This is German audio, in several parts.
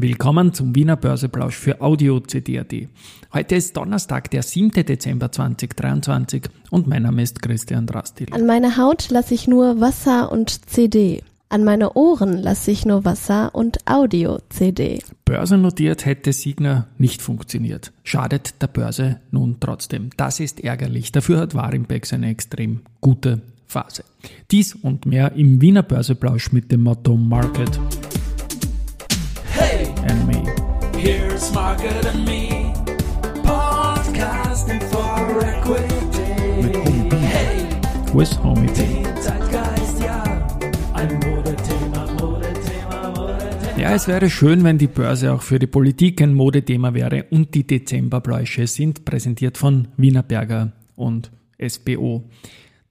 Willkommen zum Wiener Börseplausch für Audio CD.at. Heute ist Donnerstag, der 7. Dezember 2023 und mein Name ist Christian Drastil. An meine Haut lasse ich nur Wasser und CD. An meine Ohren lasse ich nur Wasser und Audio-CD. Börsennotiert hätte Signer nicht funktioniert. Schadet der Börse nun trotzdem. Das ist ärgerlich. Dafür hat Warimpex eine extrem gute Phase. Dies und mehr im Wiener Börseplausch mit dem Motto Market Here's Market and me. Podcasting for Equity. Hey. With Homie B. Zeitgeist, ja. Ein Modethema, Modethema, Modethema. Ja, es wäre schön, wenn die Börse auch für die Politik ein Modethema wäre und die Dezemberbläusche sind präsentiert von Wiener Berger und SBO.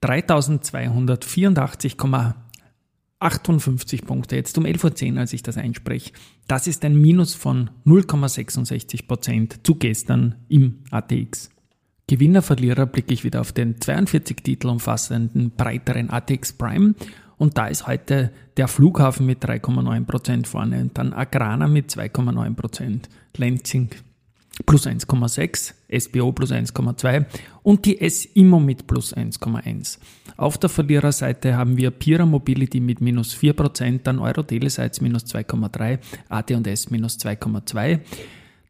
3284,8 58 Punkte, jetzt um 11.10 Uhr, als ich das einspreche. Das ist ein Minus von 0,66 Prozent zu gestern im ATX. Gewinner, Verlierer blicke ich wieder auf den 42 Titel umfassenden breiteren ATX Prime und da ist heute der Flughafen mit 3,9 Prozent vorne, dann Agrana mit 2,9%, Prozent, Lenzing plus 1,6, SBO plus 1,2 und die S-Immo mit plus 1,1. Auf der Verliererseite haben wir Pira Mobility mit minus 4%, dann Euro Telesites minus 2,3, AT&S minus 2,2.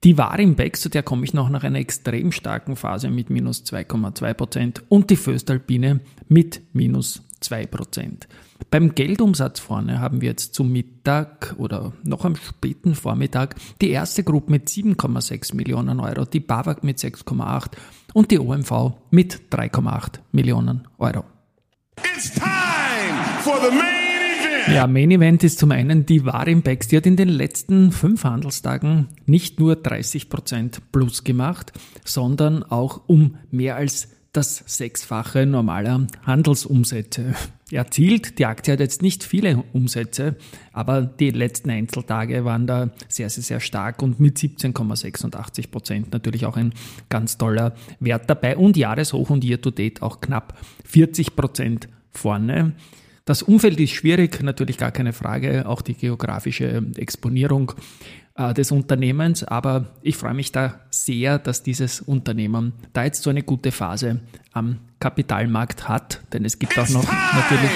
Die Warimbex, zu der komme ich noch nach einer extrem starken Phase mit minus 2,2% und die Föstalpine mit minus 2%. Beim Geldumsatz vorne haben wir jetzt zum Mittag oder noch am späten Vormittag die erste Gruppe mit 7,6 Millionen Euro, die BAWAG mit 6,8 und die OMV mit 3,8 Millionen Euro. It's time for the main event. Ja, Main Event ist zum einen die Warimbex, die hat in den letzten fünf Handelstagen nicht nur 30% plus gemacht, sondern auch um mehr als das Sechsfache normaler Handelsumsätze erzielt. Die Aktie hat jetzt nicht viele Umsätze, aber die letzten Einzeltage waren da sehr, sehr, sehr stark und mit 17,86 Prozent natürlich auch ein ganz toller Wert dabei und Jahreshoch und Year-to-Date auch knapp 40 Prozent vorne. Das Umfeld ist schwierig, natürlich gar keine Frage, auch die geografische Exponierung äh, des Unternehmens, aber ich freue mich da sehr, dass dieses Unternehmen da jetzt so eine gute Phase am Kapitalmarkt hat, denn es gibt auch noch natürlich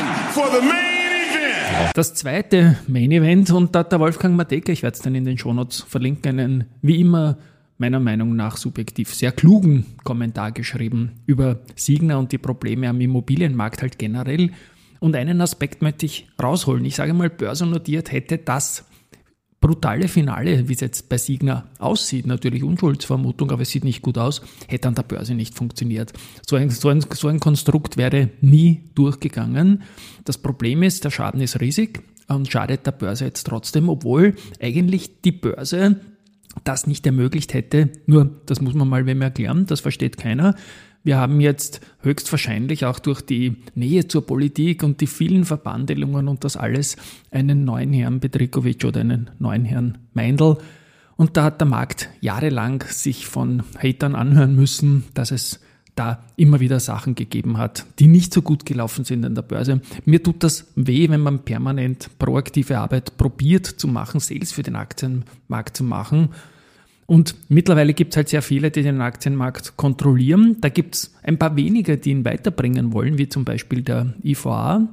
das zweite Main Event und da hat der Wolfgang Mateka, ich werde es dann in den Shownotes verlinken, einen wie immer meiner Meinung nach subjektiv sehr klugen Kommentar geschrieben über Signer und die Probleme am Immobilienmarkt halt generell. Und einen Aspekt möchte ich rausholen. Ich sage mal, börsennotiert hätte das brutale Finale, wie es jetzt bei Signa aussieht, natürlich Unschuldsvermutung, aber es sieht nicht gut aus, hätte an der Börse nicht funktioniert. So ein, so ein, so ein Konstrukt wäre nie durchgegangen. Das Problem ist, der Schaden ist riesig und schadet der Börse jetzt trotzdem, obwohl eigentlich die Börse das nicht ermöglicht hätte. Nur, das muss man mal wem erklären, das versteht keiner. Wir haben jetzt höchstwahrscheinlich auch durch die Nähe zur Politik und die vielen Verbandelungen und das alles einen neuen Herrn Bedrikovic oder einen neuen Herrn Meindl. Und da hat der Markt jahrelang sich von Hatern anhören müssen, dass es da immer wieder Sachen gegeben hat, die nicht so gut gelaufen sind an der Börse. Mir tut das weh, wenn man permanent proaktive Arbeit probiert zu machen, Sales für den Aktienmarkt zu machen und mittlerweile gibt es halt sehr viele, die den Aktienmarkt kontrollieren. Da gibt es ein paar wenige, die ihn weiterbringen wollen, wie zum Beispiel der IVA.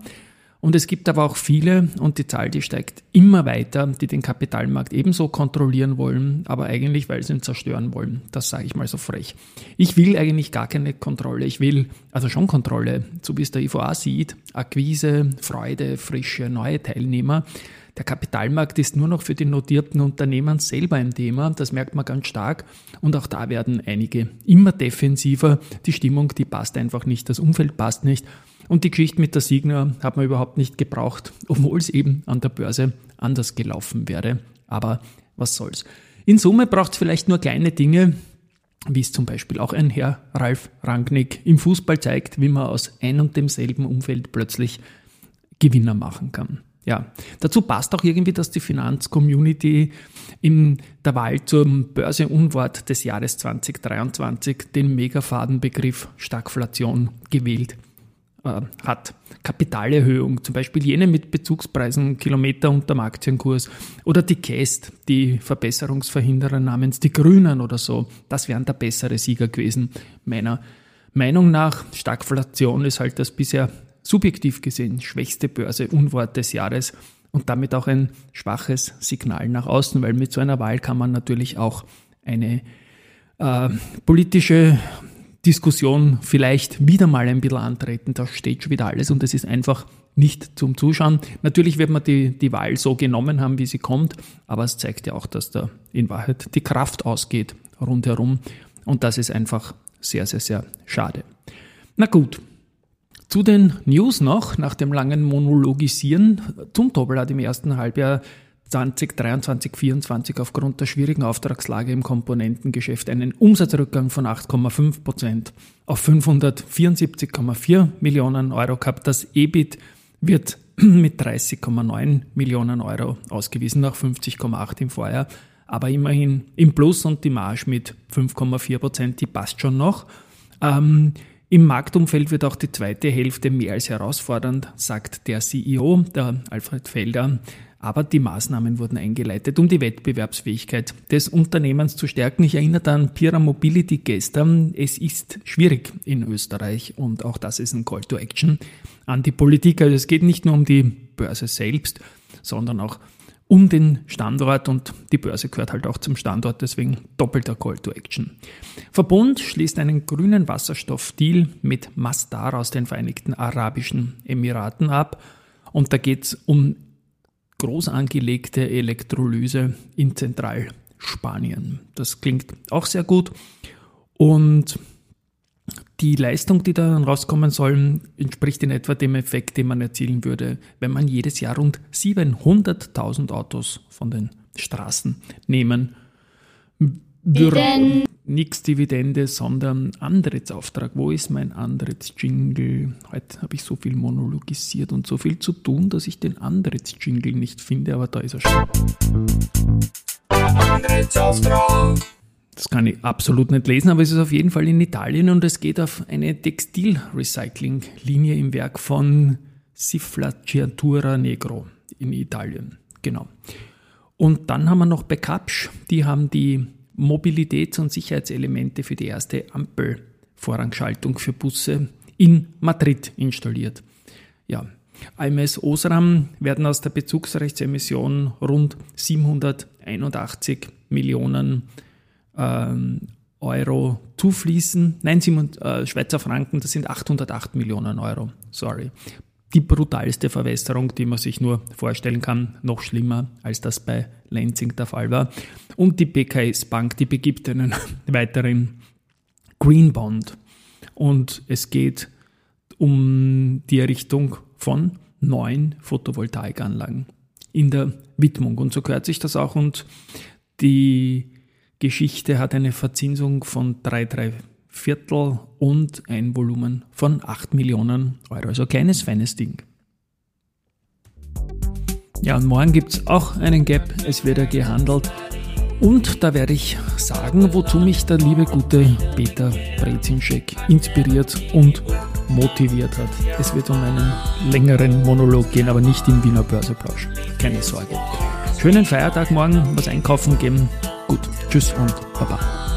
Und es gibt aber auch viele, und die Zahl, die steigt immer weiter, die den Kapitalmarkt ebenso kontrollieren wollen, aber eigentlich, weil sie ihn zerstören wollen. Das sage ich mal so frech. Ich will eigentlich gar keine Kontrolle. Ich will also schon Kontrolle, so wie es der IVA sieht. Akquise, Freude, frische, neue Teilnehmer. Der Kapitalmarkt ist nur noch für die notierten Unternehmen selber ein Thema, das merkt man ganz stark. Und auch da werden einige immer defensiver. Die Stimmung, die passt einfach nicht, das Umfeld passt nicht. Und die Geschichte mit der Signa hat man überhaupt nicht gebraucht, obwohl es eben an der Börse anders gelaufen wäre. Aber was soll's. In Summe braucht es vielleicht nur kleine Dinge, wie es zum Beispiel auch ein Herr Ralf Rangnick im Fußball zeigt, wie man aus ein und demselben Umfeld plötzlich Gewinner machen kann. Ja, dazu passt auch irgendwie, dass die Finanzcommunity in der Wahl zum Börseunwort des Jahres 2023 den Megafadenbegriff Stagflation gewählt äh, hat. Kapitalerhöhung, zum Beispiel jene mit Bezugspreisen Kilometer unterm Aktienkurs oder die Käst, die Verbesserungsverhinderer namens die Grünen oder so, das wären der bessere Sieger gewesen, meiner Meinung nach. Stagflation ist halt das bisher subjektiv gesehen schwächste Börse Unwort des Jahres und damit auch ein schwaches Signal nach außen, weil mit so einer Wahl kann man natürlich auch eine äh, politische Diskussion vielleicht wieder mal ein bisschen antreten. Da steht schon wieder alles und es ist einfach nicht zum Zuschauen. Natürlich wird man die, die Wahl so genommen haben, wie sie kommt, aber es zeigt ja auch, dass da in Wahrheit die Kraft ausgeht rundherum und das ist einfach sehr, sehr, sehr schade. Na gut. Zu den News noch, nach dem langen Monologisieren. Zum Doppel hat im ersten Halbjahr 2023, 2024 aufgrund der schwierigen Auftragslage im Komponentengeschäft einen Umsatzrückgang von 8,5 Prozent auf 574,4 Millionen Euro gehabt. Das EBIT wird mit 30,9 Millionen Euro ausgewiesen nach 50,8 im Vorjahr, aber immerhin im Plus und die Marge mit 5,4 Prozent, die passt schon noch. Ähm, Im Marktumfeld wird auch die zweite Hälfte mehr als herausfordernd, sagt der CEO, der Alfred Felder. Aber die Maßnahmen wurden eingeleitet, um die Wettbewerbsfähigkeit des Unternehmens zu stärken. Ich erinnere an Pira Mobility gestern. Es ist schwierig in Österreich und auch das ist ein Call to Action an die Politik. Also es geht nicht nur um die Börse selbst, sondern auch um den Standort und die Börse gehört halt auch zum Standort, deswegen doppelter Call to Action. Verbund schließt einen grünen Wasserstoffdeal mit Masdar aus den Vereinigten Arabischen Emiraten ab und da geht es um groß angelegte Elektrolyse in Zentralspanien. Das klingt auch sehr gut. Und die Leistung, die da rauskommen soll, entspricht in etwa dem Effekt, den man erzielen würde, wenn man jedes Jahr rund 700.000 Autos von den Straßen nehmen würde. Nix Dividende, sondern Antrittsauftrag. Wo ist mein Antrittsjingle? Heute habe ich so viel monologisiert und so viel zu tun, dass ich den Antrittsjingle nicht finde, aber da ist er schon. Antrittsauftrag. Das kann ich absolut nicht lesen, aber es ist auf jeden Fall in Italien und es geht auf eine Textilrecycling-Linie im Werk von Siflacciatura Negro in Italien. Genau. Und dann haben wir noch Backupsch, die haben die Mobilitäts- und Sicherheitselemente für die erste Ampelvorrangschaltung für Busse in Madrid installiert. Ja, AMS Osram werden aus der Bezugsrechtsemission rund 781 Millionen ähm, Euro zufließen. Nein, Simon, äh, Schweizer Franken, das sind 808 Millionen Euro. Sorry die brutalste Verwässerung, die man sich nur vorstellen kann, noch schlimmer, als das bei Lansing der Fall war. Und die BKS Bank, die begibt einen weiteren Green Bond. Und es geht um die Errichtung von neun Photovoltaikanlagen in der Widmung. Und so gehört sich das auch. Und die Geschichte hat eine Verzinsung von 3,3 Viertel und ein Volumen von 8 Millionen Euro. Also kleines, feines Ding. Ja, und morgen gibt es auch einen Gap. Es wird ja gehandelt. Und da werde ich sagen, wozu mich der liebe gute Peter Brezinschek inspiriert und motiviert hat. Es wird um einen längeren Monolog gehen, aber nicht im Wiener Börseplausch. Keine Sorge. Schönen Feiertag morgen, was einkaufen geben. Gut, tschüss und baba.